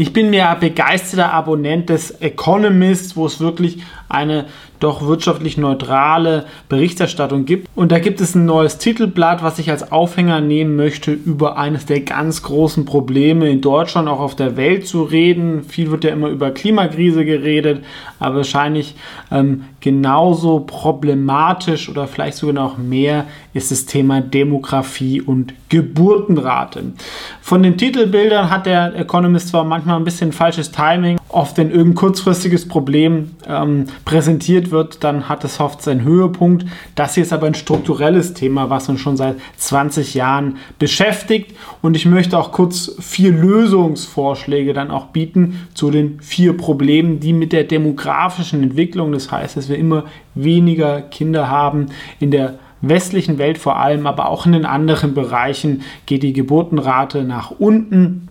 Ich bin mir begeisterter Abonnent des Economist, wo es wirklich eine doch wirtschaftlich neutrale Berichterstattung gibt. Und da gibt es ein neues Titelblatt, was ich als Aufhänger nehmen möchte, über eines der ganz großen Probleme in Deutschland, auch auf der Welt zu reden. Viel wird ja immer über Klimakrise geredet, aber wahrscheinlich ähm, genauso problematisch oder vielleicht sogar noch mehr ist das Thema Demografie und Geburtenrate. Von den Titelbildern hat der Economist zwar manchmal ein bisschen falsches Timing, oft wenn irgendein kurzfristiges Problem ähm, präsentiert wird, dann hat es oft seinen Höhepunkt. Das hier ist aber ein strukturelles Thema, was uns schon seit 20 Jahren beschäftigt und ich möchte auch kurz vier Lösungsvorschläge dann auch bieten zu den vier Problemen, die mit der demografischen Entwicklung, das heißt, dass wir immer weniger Kinder haben in der westlichen Welt vor allem, aber auch in den anderen Bereichen geht die Geburtenrate nach unten.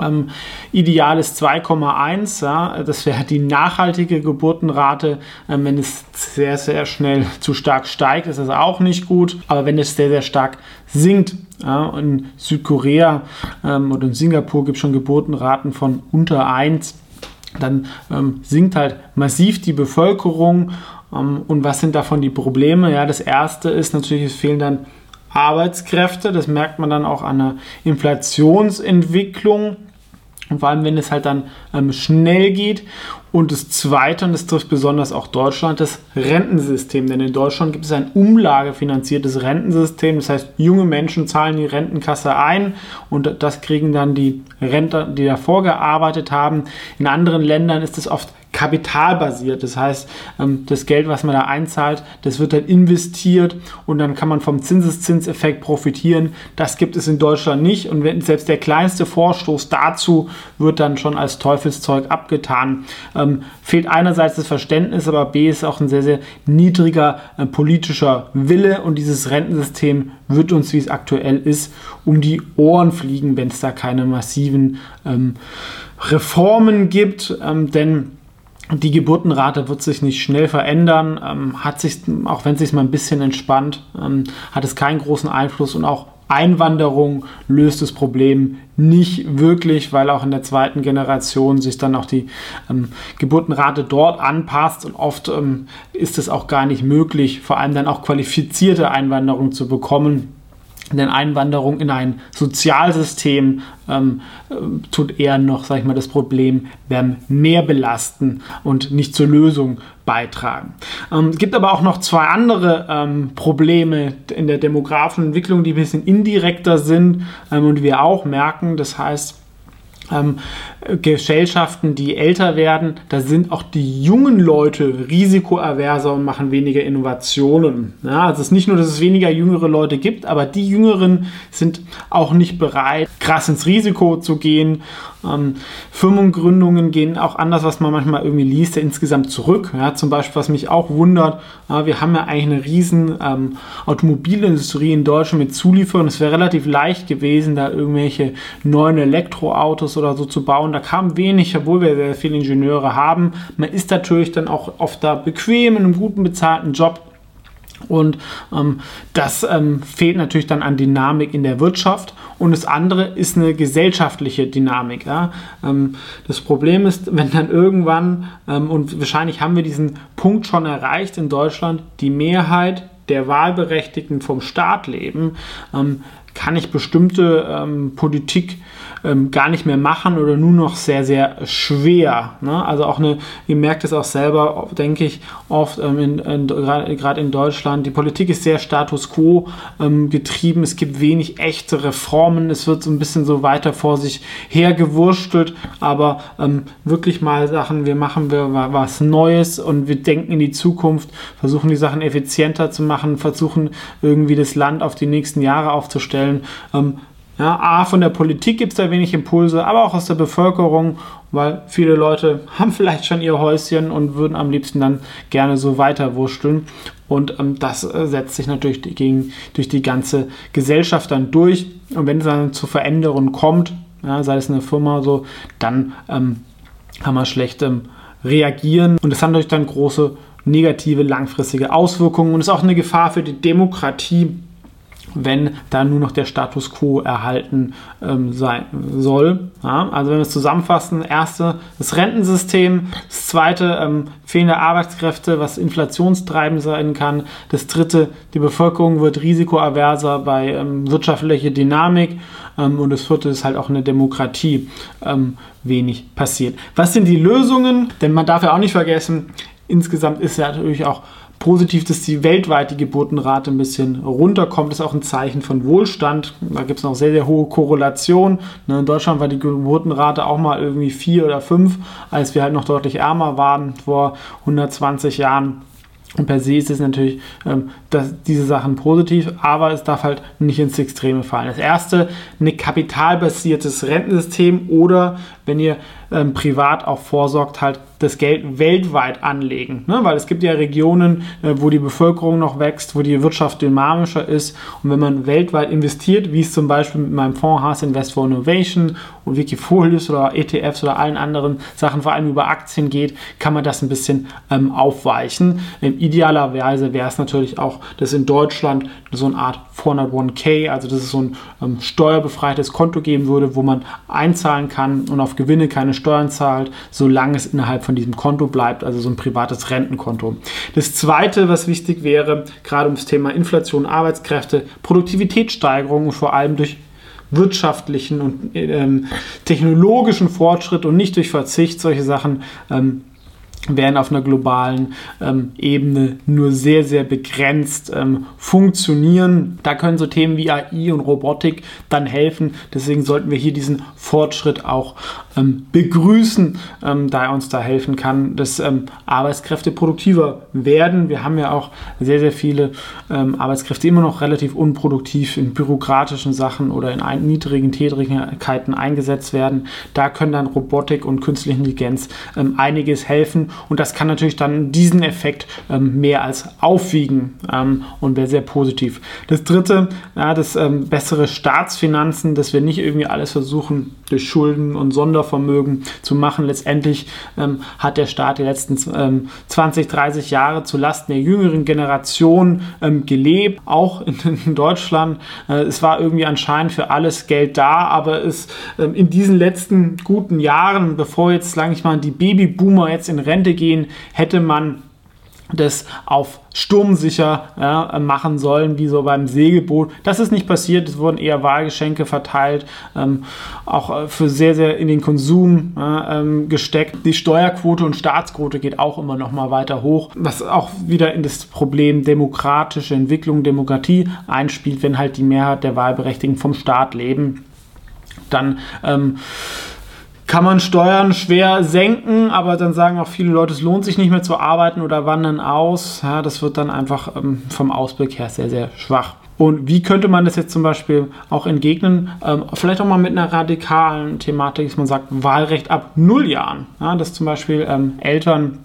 Ähm, ideal ist 2,1. Ja, das wäre die nachhaltige Geburtenrate. Ähm, wenn es sehr, sehr schnell zu stark steigt, ist das auch nicht gut. Aber wenn es sehr, sehr stark sinkt, ja, in Südkorea ähm, oder in Singapur gibt es schon Geburtenraten von unter 1, dann ähm, sinkt halt massiv die Bevölkerung ähm, und was sind davon die Probleme? Ja, das erste ist natürlich, es fehlen dann Arbeitskräfte. Das merkt man dann auch an der Inflationsentwicklung. Und vor allem, wenn es halt dann ähm, schnell geht. Und das Zweite, und das trifft besonders auch Deutschland, das Rentensystem. Denn in Deutschland gibt es ein umlagefinanziertes Rentensystem. Das heißt, junge Menschen zahlen die Rentenkasse ein und das kriegen dann die Rentner, die davor gearbeitet haben. In anderen Ländern ist es oft kapitalbasiert. Das heißt, ähm, das Geld, was man da einzahlt, das wird dann investiert und dann kann man vom Zinseszinseffekt profitieren. Das gibt es in Deutschland nicht und wenn selbst der kleinste Vorstoß dazu wird dann schon als Teufelszeug abgetan. Ähm, fehlt einerseits das Verständnis, aber B ist auch ein sehr, sehr niedriger äh, politischer Wille und dieses Rentensystem wird uns, wie es aktuell ist, um die Ohren fliegen, wenn es da keine massiven ähm, Reformen gibt. Ähm, denn die Geburtenrate wird sich nicht schnell verändern, ähm, hat sich, auch wenn es sich mal ein bisschen entspannt, ähm, hat es keinen großen Einfluss und auch Einwanderung löst das Problem nicht wirklich, weil auch in der zweiten Generation sich dann auch die ähm, Geburtenrate dort anpasst und oft ähm, ist es auch gar nicht möglich, vor allem dann auch qualifizierte Einwanderung zu bekommen denn Einwanderung in ein Sozialsystem ähm, äh, tut eher noch, sag ich mal, das Problem mehr belasten und nicht zur Lösung beitragen. Ähm, es gibt aber auch noch zwei andere ähm, Probleme in der demografischen Entwicklung, die ein bisschen indirekter sind ähm, und wir auch merken. Das heißt, ähm, Gesellschaften, die älter werden, da sind auch die jungen Leute risikoaverser und machen weniger Innovationen. Ja, also es ist nicht nur, dass es weniger jüngere Leute gibt, aber die Jüngeren sind auch nicht bereit, krass ins Risiko zu gehen. Ähm, Firmengründungen gehen auch anders, was man manchmal irgendwie liest, ja, insgesamt zurück. Ja, zum Beispiel, was mich auch wundert, ja, wir haben ja eigentlich eine riesen ähm, Automobilindustrie in Deutschland mit Zulieferern. Es wäre relativ leicht gewesen, da irgendwelche neuen Elektroautos oder so zu bauen. Da kam wenig, obwohl wir sehr viele Ingenieure haben. Man ist natürlich dann auch oft da bequem in einem guten bezahlten Job. Und ähm, das ähm, fehlt natürlich dann an Dynamik in der Wirtschaft. Und das andere ist eine gesellschaftliche Dynamik. Ja? Ähm, das Problem ist, wenn dann irgendwann, ähm, und wahrscheinlich haben wir diesen Punkt schon erreicht in Deutschland, die Mehrheit der Wahlberechtigten vom Staat leben, ähm, kann ich bestimmte ähm, Politik ähm, gar nicht mehr machen oder nur noch sehr, sehr schwer. Ne? Also auch eine, ihr merkt es auch selber, denke ich, oft ähm, gerade in Deutschland, die Politik ist sehr Status quo ähm, getrieben, es gibt wenig echte Reformen, es wird so ein bisschen so weiter vor sich hergewurstelt, aber ähm, wirklich mal Sachen, wir machen wir was Neues und wir denken in die Zukunft, versuchen die Sachen effizienter zu machen, versuchen irgendwie das Land auf die nächsten Jahre aufzustellen. Ähm, ja, A, von der Politik gibt es da wenig Impulse, aber auch aus der Bevölkerung, weil viele Leute haben vielleicht schon ihr Häuschen und würden am liebsten dann gerne so weiter wursteln. Und ähm, das äh, setzt sich natürlich gegen, durch die ganze Gesellschaft dann durch. Und wenn es dann zu Veränderungen kommt, ja, sei es eine Firma so, dann ähm, kann man schlecht ähm, reagieren. Und das hat natürlich dann große negative langfristige Auswirkungen und ist auch eine Gefahr für die Demokratie wenn da nur noch der Status quo erhalten ähm, sein soll. Ja, also wenn wir es zusammenfassen, erste das Rentensystem, das zweite ähm, fehlende Arbeitskräfte, was inflationstreibend sein kann, das dritte die Bevölkerung wird risikoaverser bei ähm, wirtschaftlicher Dynamik ähm, und das vierte ist halt auch eine Demokratie ähm, wenig passiert. Was sind die Lösungen? Denn man darf ja auch nicht vergessen, insgesamt ist ja natürlich auch positiv, dass die weltweite Geburtenrate ein bisschen runterkommt. Das ist auch ein Zeichen von Wohlstand. Da gibt es noch sehr, sehr hohe Korrelation. Ne, in Deutschland war die Geburtenrate auch mal irgendwie vier oder fünf, als wir halt noch deutlich ärmer waren vor 120 Jahren. Und per se ist es natürlich ähm, dass diese Sachen positiv, aber es darf halt nicht ins Extreme fallen. Das erste, ein kapitalbasiertes Rentensystem oder wenn ihr ähm, privat auch vorsorgt, halt das Geld weltweit anlegen. Ne? Weil es gibt ja Regionen, äh, wo die Bevölkerung noch wächst, wo die Wirtschaft dynamischer ist. Und wenn man weltweit investiert, wie es zum Beispiel mit meinem Fonds Haas Invest for Innovation und Wikifolius oder ETFs oder allen anderen Sachen, vor allem über Aktien geht, kann man das ein bisschen ähm, aufweichen. Ähm, idealerweise wäre es natürlich auch, dass in Deutschland so eine Art 401k, also dass es so ein ähm, steuerbefreites Konto geben würde, wo man einzahlen kann und auf Gewinne keine Steuern zahlt, solange es innerhalb von diesem Konto bleibt, also so ein privates Rentenkonto. Das zweite, was wichtig wäre, gerade ums Thema Inflation, Arbeitskräfte, Produktivitätssteigerung vor allem durch wirtschaftlichen und ähm, technologischen Fortschritt und nicht durch Verzicht solche Sachen ähm, werden auf einer globalen ähm, Ebene nur sehr, sehr begrenzt ähm, funktionieren. Da können so Themen wie AI und Robotik dann helfen. Deswegen sollten wir hier diesen Fortschritt auch ähm, begrüßen, ähm, da er uns da helfen kann, dass ähm, Arbeitskräfte produktiver werden. Wir haben ja auch sehr, sehr viele ähm, Arbeitskräfte immer noch relativ unproduktiv in bürokratischen Sachen oder in ein, niedrigen Tätigkeiten eingesetzt werden. Da können dann Robotik und künstliche Intelligenz einiges helfen und das kann natürlich dann diesen Effekt ähm, mehr als aufwiegen ähm, und wäre sehr positiv. Das dritte, ja, das ähm, bessere Staatsfinanzen, dass wir nicht irgendwie alles versuchen durch Schulden und Sondervermögen zu machen. Letztendlich ähm, hat der Staat die letzten 20, ähm, 30 Jahre zulasten der jüngeren Generation ähm, gelebt, auch in, in Deutschland. Äh, es war irgendwie anscheinend für alles Geld da, aber es in diesen letzten guten Jahren, bevor jetzt, sage ich mal, die Babyboomer jetzt in Rente gehen, hätte man das auf sturmsicher ja, machen sollen, wie so beim Segelboot. Das ist nicht passiert, es wurden eher Wahlgeschenke verteilt, ähm, auch äh, für sehr, sehr in den Konsum äh, gesteckt. Die Steuerquote und Staatsquote geht auch immer noch mal weiter hoch, was auch wieder in das Problem demokratische Entwicklung, Demokratie einspielt, wenn halt die Mehrheit der Wahlberechtigten vom Staat leben. Dann ähm, kann man Steuern schwer senken, aber dann sagen auch viele Leute, es lohnt sich nicht mehr zu arbeiten oder wandern aus. Ja, das wird dann einfach ähm, vom Ausblick her sehr, sehr schwach. Und wie könnte man das jetzt zum Beispiel auch entgegnen? Ähm, vielleicht auch mal mit einer radikalen Thematik, dass man sagt, Wahlrecht ab null Jahren. Ja, dass zum Beispiel ähm, Eltern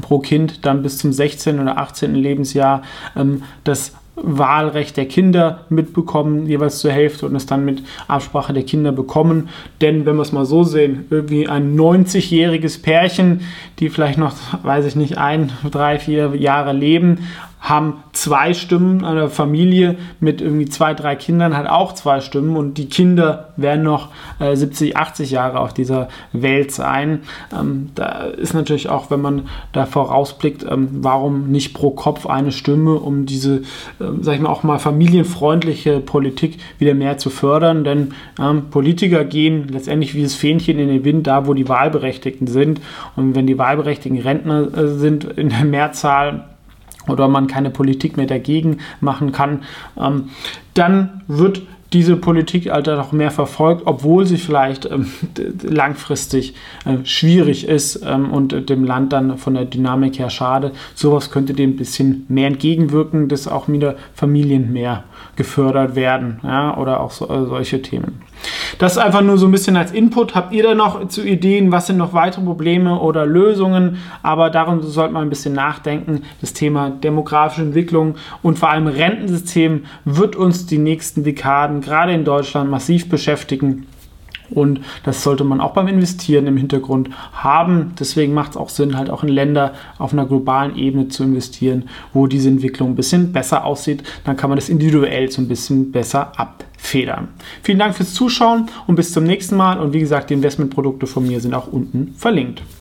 pro Kind dann bis zum 16. oder 18. Lebensjahr ähm, das Wahlrecht der Kinder mitbekommen, jeweils zur Hälfte und es dann mit Absprache der Kinder bekommen. Denn wenn wir es mal so sehen, irgendwie ein 90-jähriges Pärchen, die vielleicht noch, weiß ich nicht, ein, drei, vier Jahre leben, haben zwei Stimmen. Eine Familie mit irgendwie zwei, drei Kindern hat auch zwei Stimmen und die Kinder werden noch äh, 70, 80 Jahre auf dieser Welt sein. Ähm, da ist natürlich auch, wenn man da vorausblickt, ähm, warum nicht pro Kopf eine Stimme, um diese, ähm, sag ich mal, auch mal familienfreundliche Politik wieder mehr zu fördern. Denn ähm, Politiker gehen letztendlich wie das Fähnchen in den Wind, da wo die Wahlberechtigten sind. Und wenn die Wahlberechtigten Rentner äh, sind in der Mehrzahl, oder man keine Politik mehr dagegen machen kann, ähm, dann wird diese Politik Alter noch mehr verfolgt, obwohl sie vielleicht ähm, langfristig äh, schwierig ist ähm, und dem Land dann von der Dynamik her schade. Sowas könnte dem ein bisschen mehr entgegenwirken, dass auch wieder Familien mehr gefördert werden ja, oder auch so, äh, solche Themen. Das einfach nur so ein bisschen als Input. Habt ihr da noch zu Ideen, was sind noch weitere Probleme oder Lösungen? Aber darum sollte man ein bisschen nachdenken. Das Thema demografische Entwicklung und vor allem Rentensystem wird uns die nächsten Dekaden gerade in Deutschland massiv beschäftigen. Und das sollte man auch beim Investieren im Hintergrund haben. Deswegen macht es auch Sinn, halt auch in Länder auf einer globalen Ebene zu investieren, wo diese Entwicklung ein bisschen besser aussieht. Dann kann man das individuell so ein bisschen besser abfedern. Vielen Dank fürs Zuschauen und bis zum nächsten Mal. Und wie gesagt, die Investmentprodukte von mir sind auch unten verlinkt.